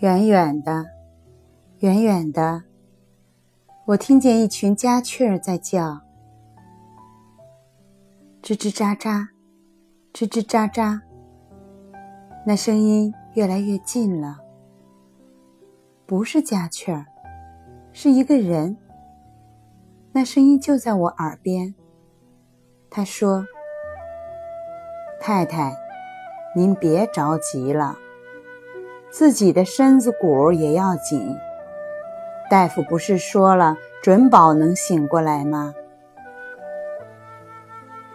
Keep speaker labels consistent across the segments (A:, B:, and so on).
A: 远远的，远远的，我听见一群家雀儿在叫，吱吱喳喳，吱吱喳喳。那声音越来越近了，不是家雀儿，是一个人。那声音就在我耳边。他说：“太太，您别着急了，自己的身子骨也要紧。大夫不是说了，准保能醒过来吗？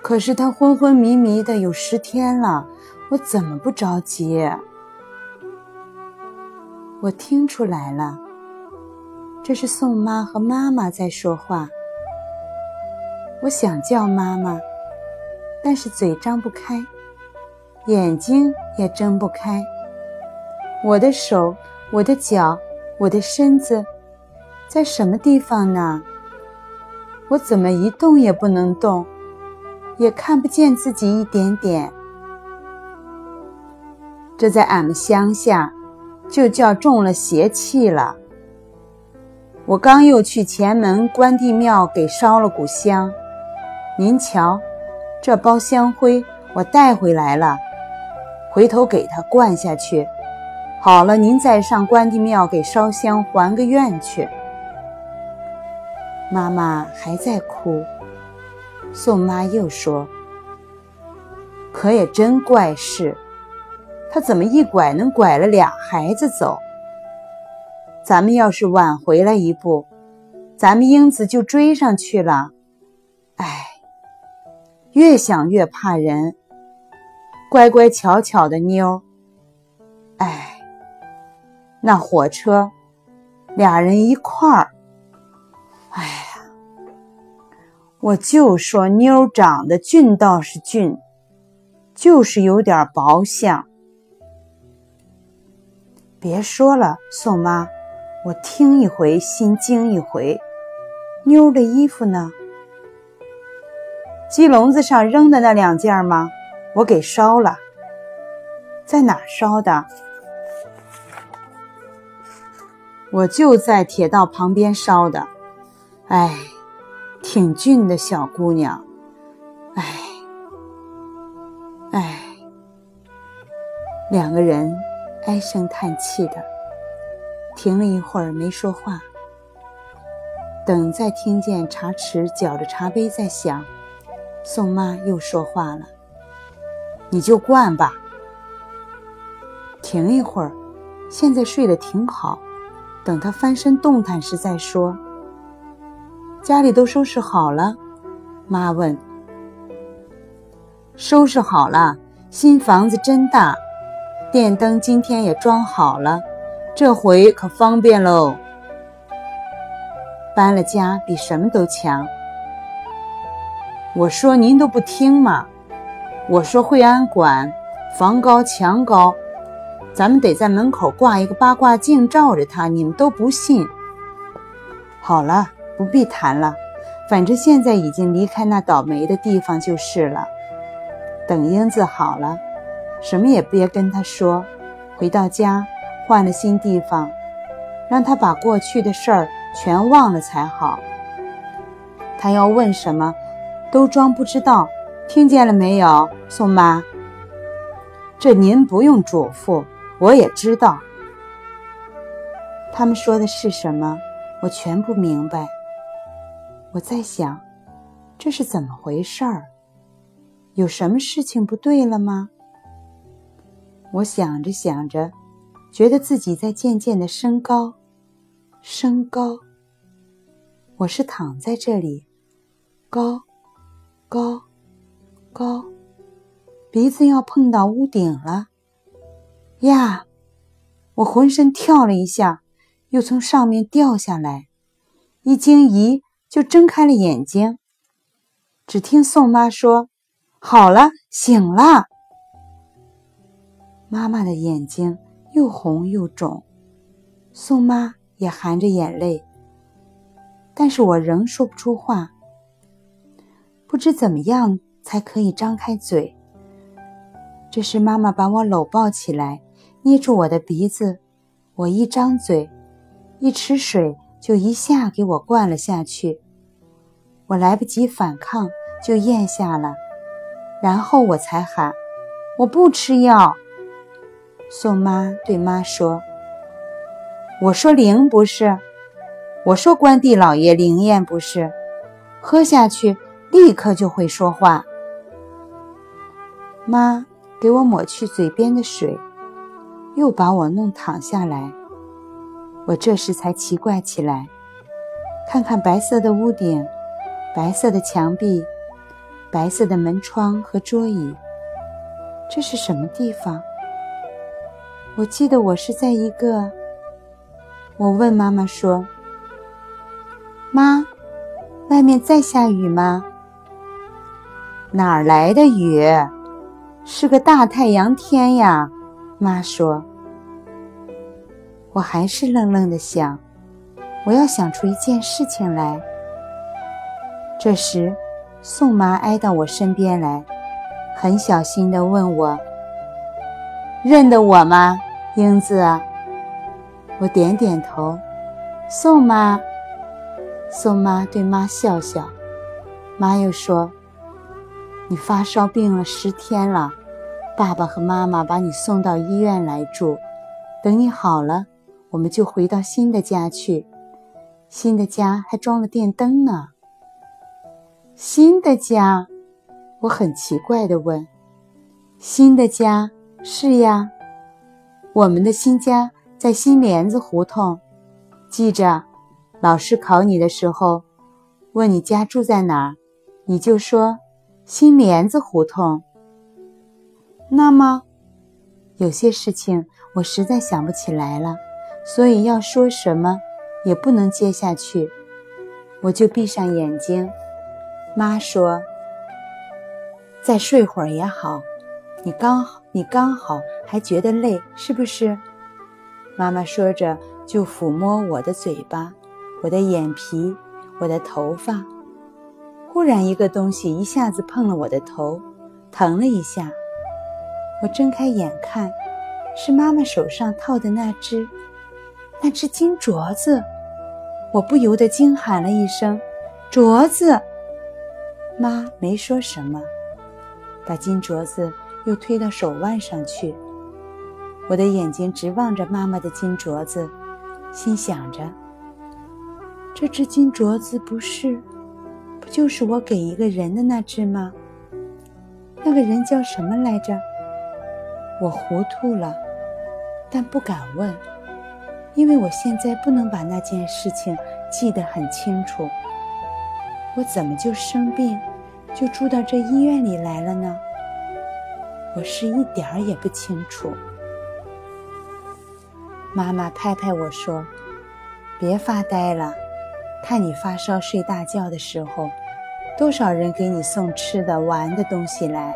A: 可是他昏昏迷迷的有十天了，我怎么不着急？我听出来了，这是宋妈和妈妈在说话。”我想叫妈妈，但是嘴张不开，眼睛也睁不开。我的手、我的脚、我的身子，在什么地方呢？我怎么一动也不能动，也看不见自己一点点。这在俺们乡下，就叫中了邪气了。我刚又去前门关帝庙给烧了股香。您瞧，这包香灰我带回来了，回头给他灌下去。好了，您再上关帝庙给烧香还个愿去。妈妈还在哭，宋妈又说：“可也真怪事，他怎么一拐能拐了俩孩子走？咱们要是晚回来一步，咱们英子就追上去了。哎。”越想越怕人，乖乖巧巧的妞。哎，那火车，俩人一块儿。哎呀，我就说妞长得俊倒是俊，就是有点薄相。别说了，宋妈，我听一回心惊一回。妞的衣服呢？鸡笼子上扔的那两件吗？我给烧了。在哪烧的？我就在铁道旁边烧的。哎，挺俊的小姑娘。哎，哎，两个人唉声叹气的，停了一会儿没说话。等再听见茶匙搅着茶杯在响。宋妈又说话了：“你就灌吧，停一会儿，现在睡得挺好，等他翻身动弹时再说。”家里都收拾好了，妈问：“收拾好了，新房子真大，电灯今天也装好了，这回可方便喽。搬了家比什么都强。”我说您都不听嘛！我说惠安馆房高墙高，咱们得在门口挂一个八卦镜照着它，你们都不信。好了，不必谈了，反正现在已经离开那倒霉的地方就是了。等英子好了，什么也别跟他说，回到家换了新地方，让他把过去的事儿全忘了才好。他要问什么？都装不知道，听见了没有，宋妈？这您不用嘱咐，我也知道。他们说的是什么，我全不明白。我在想，这是怎么回事儿？有什么事情不对了吗？我想着想着，觉得自己在渐渐的升高，升高。我是躺在这里，高。高，高，鼻子要碰到屋顶了，呀！我浑身跳了一下，又从上面掉下来，一惊疑就睁开了眼睛。只听宋妈说：“好了，醒了。”妈妈的眼睛又红又肿，宋妈也含着眼泪，但是我仍说不出话。不知怎么样才可以张开嘴。这时，妈妈把我搂抱起来，捏住我的鼻子，我一张嘴，一池水就一下给我灌了下去，我来不及反抗就咽下了，然后我才喊：“我不吃药。”宋妈对妈说：“我说灵不是，我说关帝老爷灵验不是，喝下去立刻就会说话。”妈给我抹去嘴边的水。又把我弄躺下来，我这时才奇怪起来，看看白色的屋顶，白色的墙壁，白色的门窗和桌椅，这是什么地方？我记得我是在一个……我问妈妈说：“妈，外面在下雨吗？”哪儿来的雨？是个大太阳天呀！妈说：“我还是愣愣的想，我要想出一件事情来。”这时，宋妈挨到我身边来，很小心的问我：“认得我吗，英子？”我点点头。宋妈，宋妈对妈笑笑。妈又说：“你发烧病了十天了。”爸爸和妈妈把你送到医院来住，等你好了，我们就回到新的家去。新的家还装了电灯呢。新的家，我很奇怪地问：“新的家？是呀，我们的新家在新帘子胡同。记着，老师考你的时候，问你家住在哪儿，你就说新帘子胡同。”那么，有些事情我实在想不起来了，所以要说什么也不能接下去，我就闭上眼睛。妈说：“再睡会儿也好，你刚你刚好还觉得累，是不是？”妈妈说着就抚摸我的嘴巴、我的眼皮、我的头发。忽然，一个东西一下子碰了我的头，疼了一下。我睁开眼看，是妈妈手上套的那只，那只金镯子。我不由得惊喊了一声：“镯子！”妈没说什么，把金镯子又推到手腕上去。我的眼睛直望着妈妈的金镯子，心想着：这只金镯子不是，不就是我给一个人的那只吗？那个人叫什么来着？我糊涂了，但不敢问，因为我现在不能把那件事情记得很清楚。我怎么就生病，就住到这医院里来了呢？我是一点儿也不清楚。妈妈拍拍我说：“别发呆了，看你发烧睡大觉的时候，多少人给你送吃的玩的东西来。”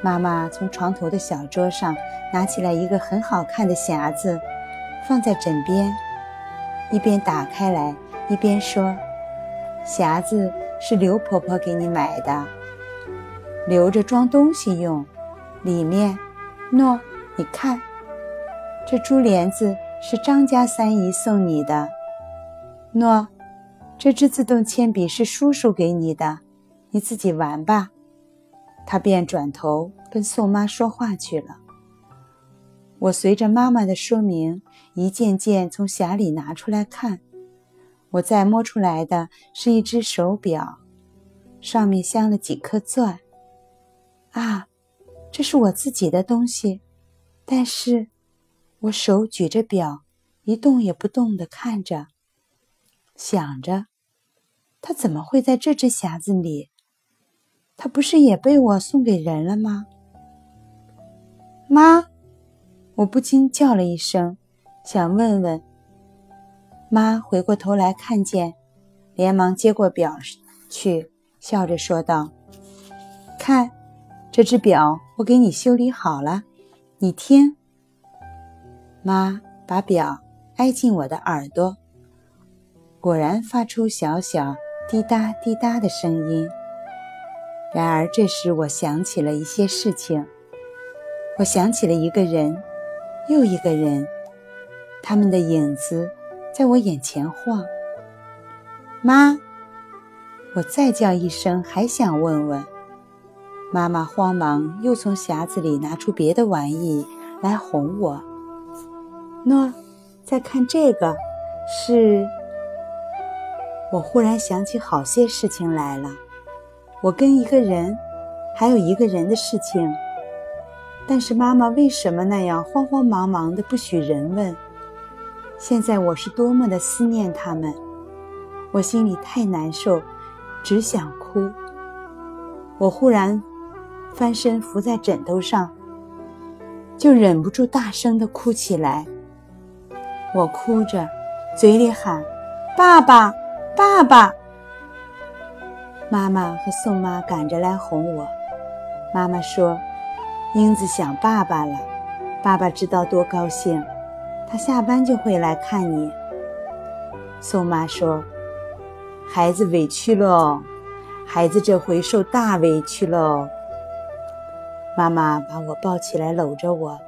A: 妈妈从床头的小桌上拿起来一个很好看的匣子，放在枕边，一边打开来，一边说：“匣子是刘婆婆给你买的，留着装东西用。里面，喏，你看，这珠帘子是张家三姨送你的。喏，这支自动铅笔是叔叔给你的，你自己玩吧。”他便转头跟宋妈说话去了。我随着妈妈的说明，一件件从匣里拿出来看。我再摸出来的是一只手表，上面镶了几颗钻。啊，这是我自己的东西，但是，我手举着表，一动也不动地看着，想着，它怎么会在这只匣子里？他不是也被我送给人了吗？妈，我不禁叫了一声，想问问。妈回过头来看见，连忙接过表去，笑着说道：“看，这只表我给你修理好了，你听。”妈把表挨进我的耳朵，果然发出小小滴答滴答的声音。然而，这时我想起了一些事情。我想起了一个人，又一个人，他们的影子在我眼前晃。妈，我再叫一声，还想问问。妈妈慌忙又从匣子里拿出别的玩意来哄我。喏，再看这个，是……我忽然想起好些事情来了。我跟一个人，还有一个人的事情。但是妈妈为什么那样慌慌忙忙的，不许人问？现在我是多么的思念他们，我心里太难受，只想哭。我忽然翻身伏在枕头上，就忍不住大声的哭起来。我哭着，嘴里喊：“爸爸，爸爸！”妈妈和宋妈赶着来哄我。妈妈说。英子想爸爸了，爸爸知道多高兴，他下班就会来看你。宋妈说：“孩子委屈喽，孩子这回受大委屈喽。”妈妈把我抱起来搂着我，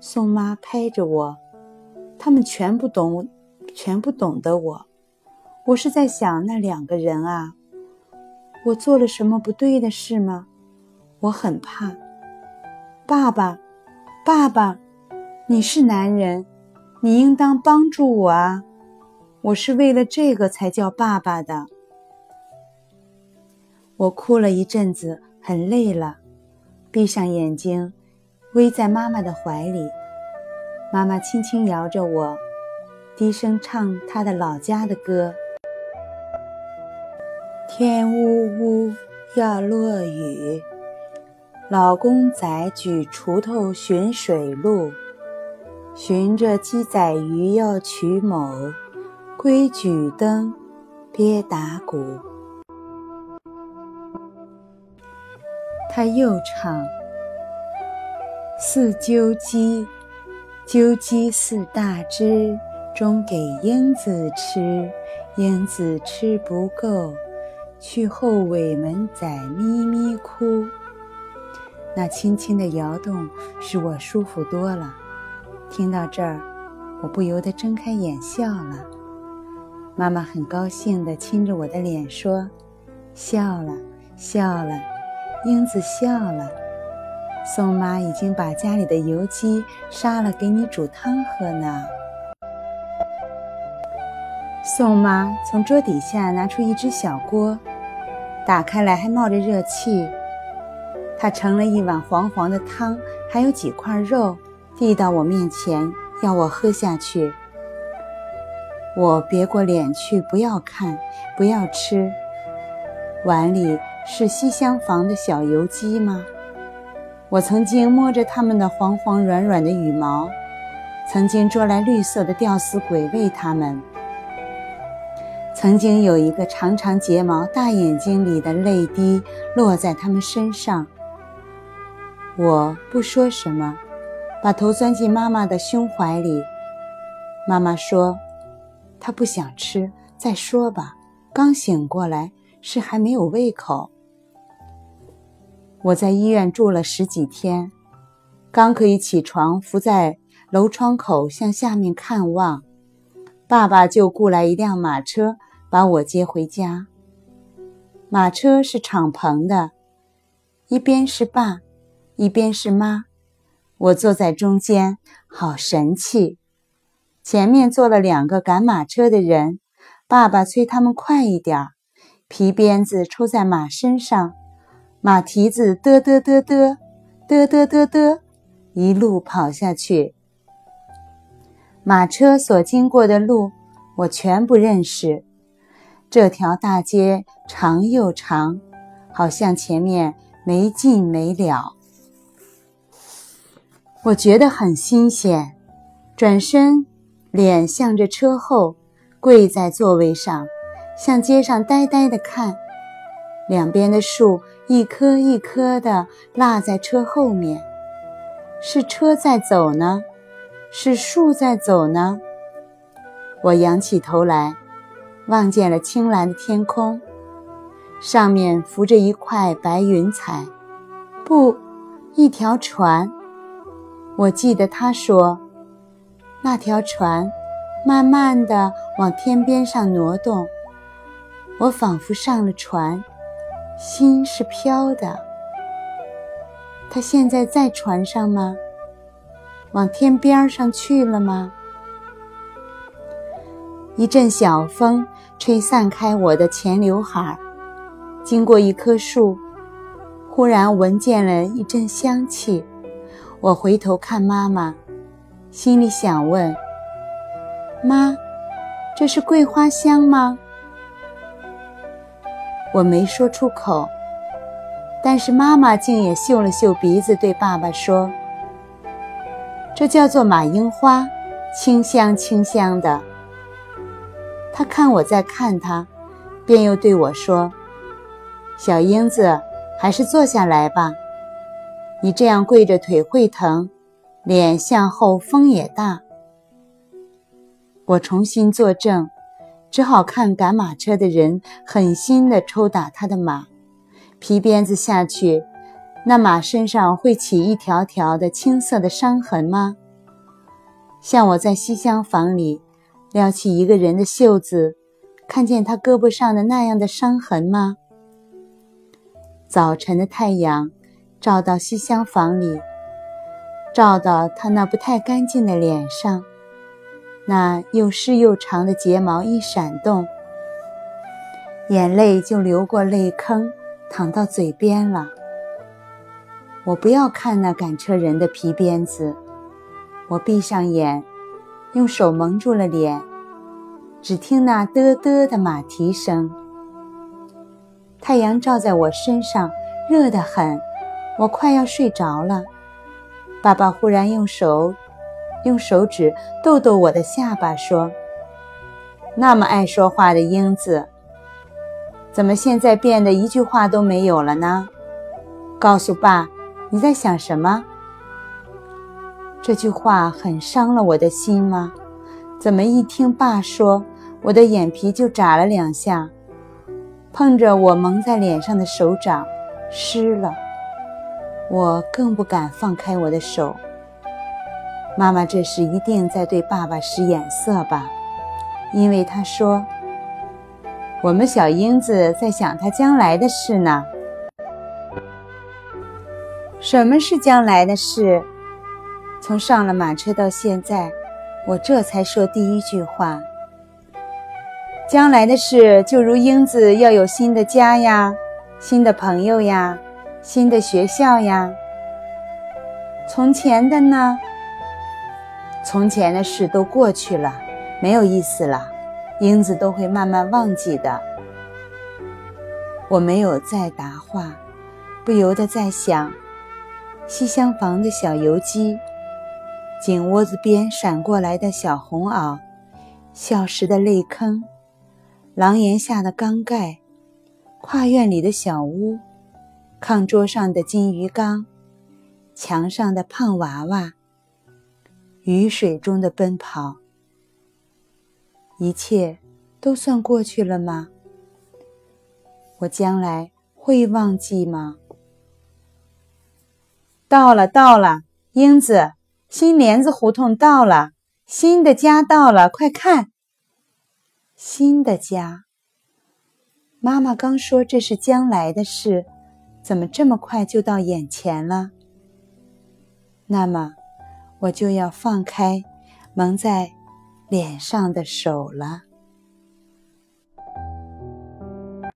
A: 宋妈拍着我，他们全不懂，全不懂得我。我是在想那两个人啊，我做了什么不对的事吗？我很怕。爸爸，爸爸，你是男人，你应当帮助我啊！我是为了这个才叫爸爸的。我哭了一阵子，很累了，闭上眼睛，偎在妈妈的怀里。妈妈轻轻摇着我，低声唱她的老家的歌：天呜呜，要落雨。老公仔举锄头寻水路，寻着鸡仔鱼要取某，规举灯，别打鼓。他又唱：四鸠鸡，鸠鸡四大只，中给鹰子吃，鹰子吃不够，去后尾门仔咪咪哭。那轻轻的摇动使我舒服多了。听到这儿，我不由得睁开眼笑了。妈妈很高兴地亲着我的脸说：“笑了，笑了，英子笑了。宋妈已经把家里的油鸡杀了，给你煮汤喝呢。”宋妈从桌底下拿出一只小锅，打开来还冒着热气。他盛了一碗黄黄的汤，还有几块肉，递到我面前，要我喝下去。我别过脸去，不要看，不要吃。碗里是西厢房的小油鸡吗？我曾经摸着它们的黄黄软软的羽毛，曾经捉来绿色的吊死鬼喂它们，曾经有一个长长睫毛、大眼睛里的泪滴落在他们身上。我不说什么，把头钻进妈妈的胸怀里。妈妈说：“她不想吃，再说吧。刚醒过来，是还没有胃口。”我在医院住了十几天，刚可以起床，伏在楼窗口向下面看望，爸爸就雇来一辆马车把我接回家。马车是敞篷的，一边是爸。一边是妈，我坐在中间，好神气。前面坐了两个赶马车的人，爸爸催他们快一点皮鞭子抽在马身上，马蹄子嘚嘚嘚嘚，嘚嘚嘚嘚，一路跑下去。马车所经过的路，我全不认识。这条大街长又长，好像前面没尽没了。我觉得很新鲜，转身，脸向着车后，跪在座位上，向街上呆呆地看。两边的树一棵一棵的落在车后面，是车在走呢，是树在走呢？我仰起头来，望见了青蓝的天空，上面浮着一块白云彩，不，一条船。我记得他说，那条船慢慢的往天边上挪动。我仿佛上了船，心是飘的。他现在在船上吗？往天边上去了吗？一阵小风吹散开我的前刘海，经过一棵树，忽然闻见了一阵香气。我回头看妈妈，心里想问：妈，这是桂花香吗？我没说出口，但是妈妈竟也嗅了嗅鼻子，对爸爸说：“这叫做马樱花，清香清香的。”他看我在看他，便又对我说：“小英子，还是坐下来吧。你这样跪着腿会疼，脸向后风也大。”我重新坐正，只好看赶马车的人狠心地抽打他的马，皮鞭子下去，那马身上会起一条条的青色的伤痕吗？像我在西厢房里。撩起一个人的袖子，看见他胳膊上的那样的伤痕吗？早晨的太阳照到西厢房里，照到他那不太干净的脸上，那又湿又长的睫毛一闪动，眼泪就流过泪坑，淌到嘴边了。我不要看那赶车人的皮鞭子，我闭上眼。用手蒙住了脸，只听那嘚嘚的马蹄声。太阳照在我身上，热得很，我快要睡着了。爸爸忽然用手，用手指逗逗我的下巴，说：“那么爱说话的英子，怎么现在变得一句话都没有了呢？告诉爸，你在想什么？”这句话很伤了我的心吗？怎么一听爸说，我的眼皮就眨了两下，碰着我蒙在脸上的手掌湿了，我更不敢放开我的手。妈妈这时一定在对爸爸使眼色吧？因为她说：“我们小英子在想她将来的事呢。”什么是将来的事？从上了马车到现在，我这才说第一句话。将来的事，就如英子要有新的家呀，新的朋友呀，新的学校呀。从前的呢？从前的事都过去了，没有意思了，英子都会慢慢忘记的。我没有再答话，不由得在想，西厢房的小游击。井窝子边闪过来的小红袄，小时的泪坑，廊檐下的缸盖，跨院里的小屋，炕桌上的金鱼缸，墙上的胖娃娃，雨水中的奔跑，一切都算过去了吗？我将来会忘记吗？到了，到了，英子。新帘子胡同到了，新的家到了，快看！新的家。妈妈刚说这是将来的事，怎么这么快就到眼前了？那么，我就要放开蒙在脸上的手了。